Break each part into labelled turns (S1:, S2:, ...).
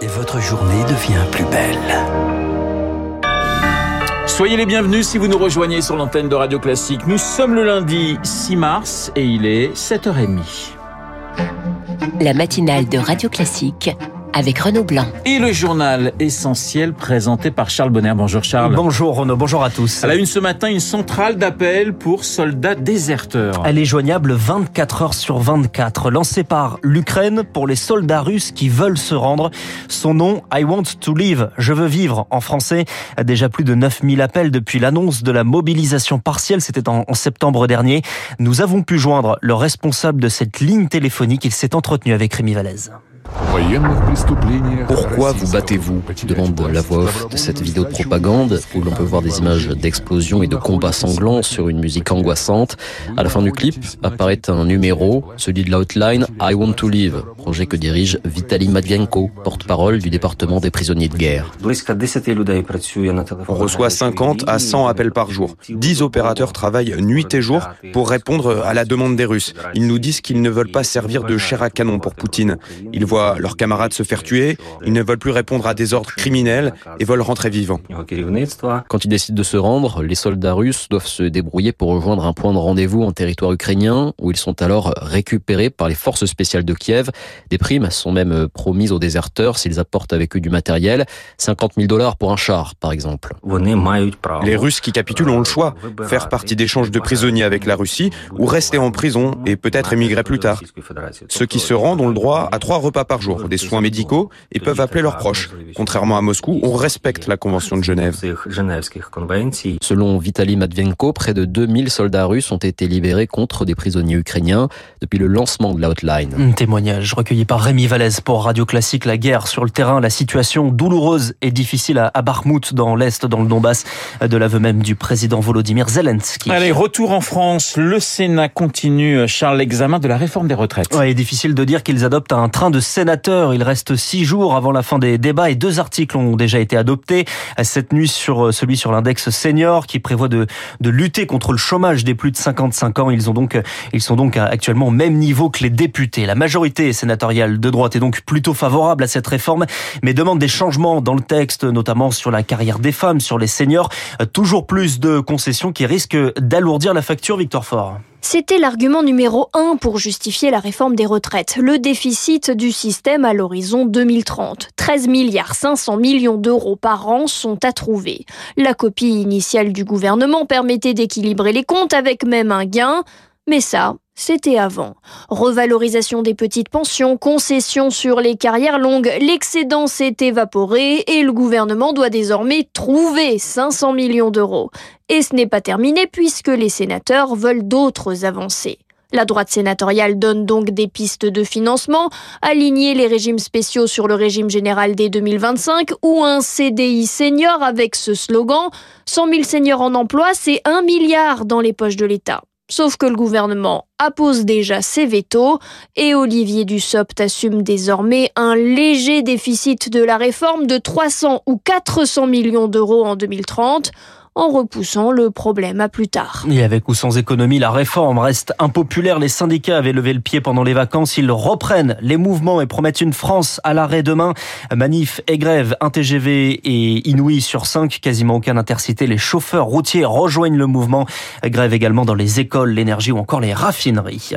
S1: et votre journée devient plus belle.
S2: Soyez les bienvenus si vous nous rejoignez sur l'antenne de Radio Classique. Nous sommes le lundi 6 mars et il est 7h30.
S3: La matinale de Radio Classique avec Renaud Blanc.
S2: Et le journal essentiel présenté par Charles Bonner. Bonjour Charles.
S4: Bonjour Renaud, bonjour à tous.
S2: À la une ce matin, une centrale d'appel pour soldats déserteurs.
S4: Elle est joignable 24 heures sur 24, lancée par l'Ukraine pour les soldats russes qui veulent se rendre. Son nom, I want to live, je veux vivre en français. Déjà plus de 9000 appels depuis l'annonce de la mobilisation partielle, c'était en, en septembre dernier. Nous avons pu joindre le responsable de cette ligne téléphonique, il s'est entretenu avec Rémi Vallès.
S5: Pourquoi vous battez-vous demande la voix off de cette vidéo de propagande où l'on peut voir des images d'explosions et de combats sanglants sur une musique angoissante. À la fin du clip apparaît un numéro, celui de l'outline I Want to Live, projet que dirige Vitaly Matvienko, porte-parole du département des prisonniers de guerre.
S6: On reçoit 50 à 100 appels par jour. 10 opérateurs travaillent nuit et jour pour répondre à la demande des Russes. Ils nous disent qu'ils ne veulent pas servir de chair à canon pour Poutine. Ils voient leurs camarades se faire tuer, ils ne veulent plus répondre à des ordres criminels et veulent rentrer vivants.
S5: Quand ils décident de se rendre, les soldats russes doivent se débrouiller pour rejoindre un point de rendez-vous en territoire ukrainien où ils sont alors récupérés par les forces spéciales de Kiev. Des primes sont même promises aux déserteurs s'ils apportent avec eux du matériel. 50 000 dollars pour un char, par exemple.
S6: Les Russes qui capitulent ont le choix, faire partie d'échanges de prisonniers avec la Russie ou rester en prison et peut-être émigrer plus tard. Ceux qui se rendent ont le droit à trois repas par jour, des soins médicaux et peuvent appeler leurs proches. Contrairement à Moscou, on respecte la Convention de Genève.
S5: Selon Vitaly Matvienko, près de 2000 soldats russes ont été libérés contre des prisonniers ukrainiens depuis le lancement de la hotline.
S4: Un témoignage recueilli par Rémi Vallès pour Radio Classique. La guerre sur le terrain, la situation douloureuse et difficile à Bakhmut dans l'Est, dans le Donbass, de l'aveu même du président Volodymyr Zelensky.
S2: Allez, retour en France. Le Sénat continue, Charles, l'examen de la réforme des retraites.
S4: Ouais, il est difficile de dire qu'ils adoptent un train de sénateurs. Il reste six jours avant la fin des débats et deux articles ont déjà été adoptés. Cette nuit sur celui sur l'index senior qui prévoit de, de lutter contre le chômage des plus de 55 ans. Ils ont donc, ils sont donc actuellement au même niveau que les députés. La majorité sénatoriale de droite est donc plutôt favorable à cette réforme, mais demande des changements dans le texte, notamment sur la carrière des femmes, sur les seniors. Toujours plus de concessions qui risquent d'alourdir la facture, Victor Fort.
S7: C'était l'argument numéro un pour justifier la réforme des retraites, le déficit du système à l'horizon 2030. 13 milliards 500 millions d'euros par an sont à trouver. La copie initiale du gouvernement permettait d'équilibrer les comptes avec même un gain, mais ça, c'était avant. Revalorisation des petites pensions, concessions sur les carrières longues, l'excédent s'est évaporé et le gouvernement doit désormais trouver 500 millions d'euros. Et ce n'est pas terminé puisque les sénateurs veulent d'autres avancées. La droite sénatoriale donne donc des pistes de financement, aligner les régimes spéciaux sur le régime général dès 2025 ou un CDI senior avec ce slogan 100 000 seniors en emploi, c'est 1 milliard dans les poches de l'État. Sauf que le gouvernement appose déjà ses veto et Olivier Dussopt assume désormais un léger déficit de la réforme de 300 ou 400 millions d'euros en 2030 en repoussant le problème à plus tard.
S4: Et avec ou sans économie, la réforme reste impopulaire. Les syndicats avaient levé le pied pendant les vacances. Ils reprennent les mouvements et promettent une France à l'arrêt demain. Manif et grève, un TGV et Inouï sur 5, quasiment aucun intercité. Les chauffeurs routiers rejoignent le mouvement. Grève également dans les écoles, l'énergie ou encore les raffineries.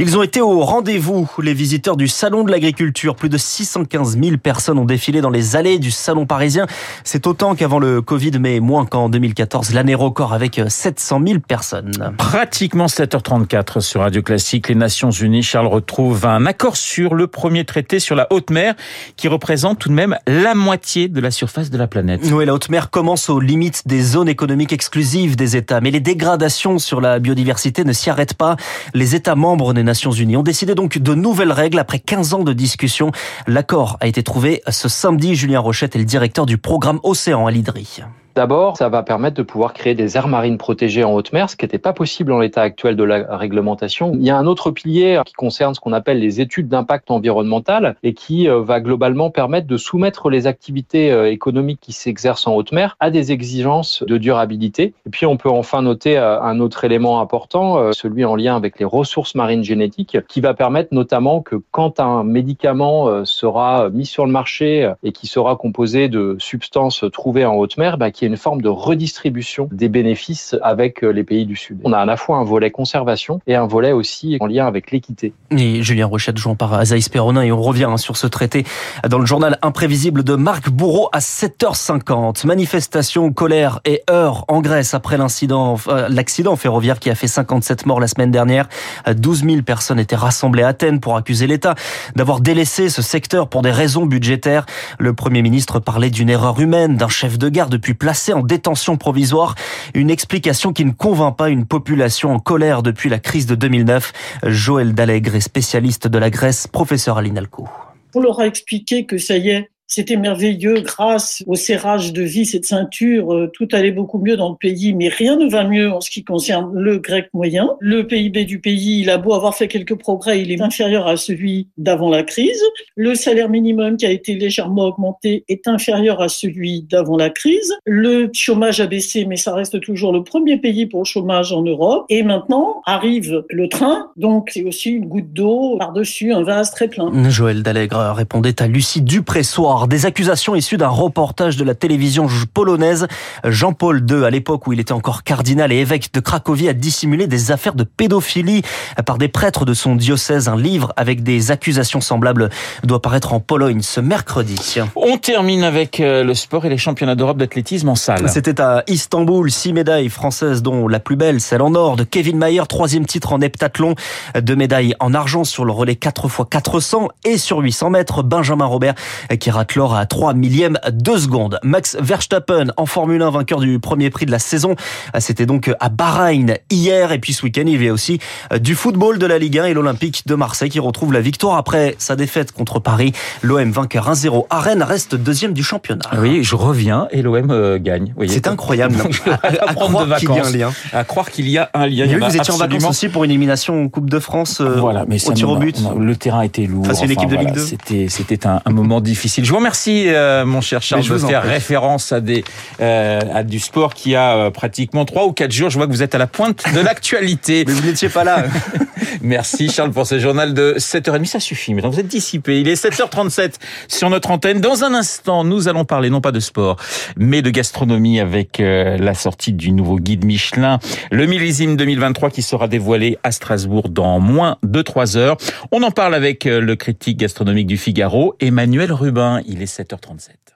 S4: Ils ont été au rendez-vous, les visiteurs du Salon de l'Agriculture. Plus de 615 000 personnes ont défilé dans les allées du Salon parisien. C'est autant qu'avant le Covid, mais moins qu'en 2014 l'année record avec 700 000 personnes.
S2: Pratiquement 7h34 sur Radio Classique. Les Nations Unies, Charles, retrouve un accord sur le premier traité sur la haute mer qui représente tout de même la moitié de la surface de la planète.
S4: Oui, la haute mer commence aux limites des zones économiques exclusives des États. Mais les dégradations sur la biodiversité ne s'y arrêtent pas. Les États membres des Nations Unies ont décidé donc de nouvelles règles après 15 ans de discussion. L'accord a été trouvé ce samedi. Julien Rochette est le directeur du programme Océan à l'IDRI.
S8: D'abord, ça va permettre de pouvoir créer des aires marines protégées en haute mer, ce qui n'était pas possible en l'état actuel de la réglementation. Il y a un autre pilier qui concerne ce qu'on appelle les études d'impact environnemental et qui euh, va globalement permettre de soumettre les activités euh, économiques qui s'exercent en haute mer à des exigences de durabilité. Et puis on peut enfin noter euh, un autre élément important, celui en lien avec les ressources marines génétiques, qui va permettre notamment que quand un médicament sera mis sur le marché et qui sera composé de substances trouvées en haute mer, bah, qu'il y ait une forme de redistribution des bénéfices avec les pays du Sud. On a à la fois un volet conservation et un volet aussi en lien avec l'équité.
S4: Et Julien Rochette, jouant par Azaïs Perronin, et on revient hein, sur ce traité dans le journal imprévisible de Marc Bourreau à 7h50. Manifestation, colère et heurts en Grèce après euh, l'accident ferroviaire qui a fait 57 morts la semaine dernière. 12 000 personnes étaient rassemblées à Athènes pour accuser l'État d'avoir délaissé ce secteur pour des raisons budgétaires. Le Premier ministre parlait d'une erreur humaine, d'un chef de gare depuis en détention provisoire. Une explication qui ne convainc pas une population en colère depuis la crise de 2009. Joël Dallègre est spécialiste de la Grèce, professeur à l'INALCO.
S9: On leur a expliqué que ça y est, c'était merveilleux grâce au serrage de vis et de ceinture. Euh, tout allait beaucoup mieux dans le pays, mais rien ne va mieux en ce qui concerne le grec moyen. Le PIB du pays, il a beau avoir fait quelques progrès, il est inférieur à celui d'avant la crise. Le salaire minimum qui a été légèrement augmenté est inférieur à celui d'avant la crise. Le chômage a baissé, mais ça reste toujours le premier pays pour le chômage en Europe. Et maintenant arrive le train, donc c'est aussi une goutte d'eau par-dessus un vase très plein.
S4: Joël Dallègre répondait à Lucie Dupressoir des accusations issues d'un reportage de la télévision polonaise. Jean-Paul II, à l'époque où il était encore cardinal et évêque de Cracovie, a dissimulé des affaires de pédophilie par des prêtres de son diocèse. Un livre avec des accusations semblables doit paraître en Pologne ce mercredi.
S2: On termine avec euh, le sport et les championnats d'Europe d'athlétisme en salle.
S4: C'était à Istanbul, six médailles françaises dont la plus belle, celle en or de Kevin Mayer, troisième titre en heptathlon, deux médailles en argent sur le relais 4 x 400 et sur 800 mètres. Benjamin Robert qui clore à 3 millièmes de seconde. Max Verstappen en Formule 1, vainqueur du premier prix de la saison. C'était donc à Bahreïn hier. Et puis ce week-end, il y a aussi du football de la Ligue 1 et l'Olympique de Marseille qui retrouve la victoire après sa défaite contre Paris. L'OM vainqueur 1-0 à Rennes reste deuxième du championnat.
S2: Oui, je reviens et l'OM euh, gagne.
S4: C'est incroyable.
S2: à, croire qu'il y a un lien. À croire qu'il y a un lien.
S4: Mais vous étiez en vacances aussi pour une élimination en Coupe de France euh, voilà, mais au tir au but.
S2: le terrain était lourd.
S4: Face à une équipe de Ligue 2.
S2: C'était, c'était un, un moment difficile. Je vous remercie, euh, mon cher Charles, de faire référence à des euh, à du sport qui a euh, pratiquement trois ou quatre jours. Je vois que vous êtes à la pointe de l'actualité.
S4: Mais vous n'étiez pas là.
S2: Merci Charles pour ce journal de 7h30. Ça suffit. Maintenant, vous êtes dissipé. Il est 7h37 sur notre antenne. Dans un instant, nous allons parler non pas de sport, mais de gastronomie avec la sortie du nouveau guide Michelin, le millésime 2023 qui sera dévoilé à Strasbourg dans moins de 3 heures. On en parle avec le critique gastronomique du Figaro, Emmanuel Rubin. Il est 7h37.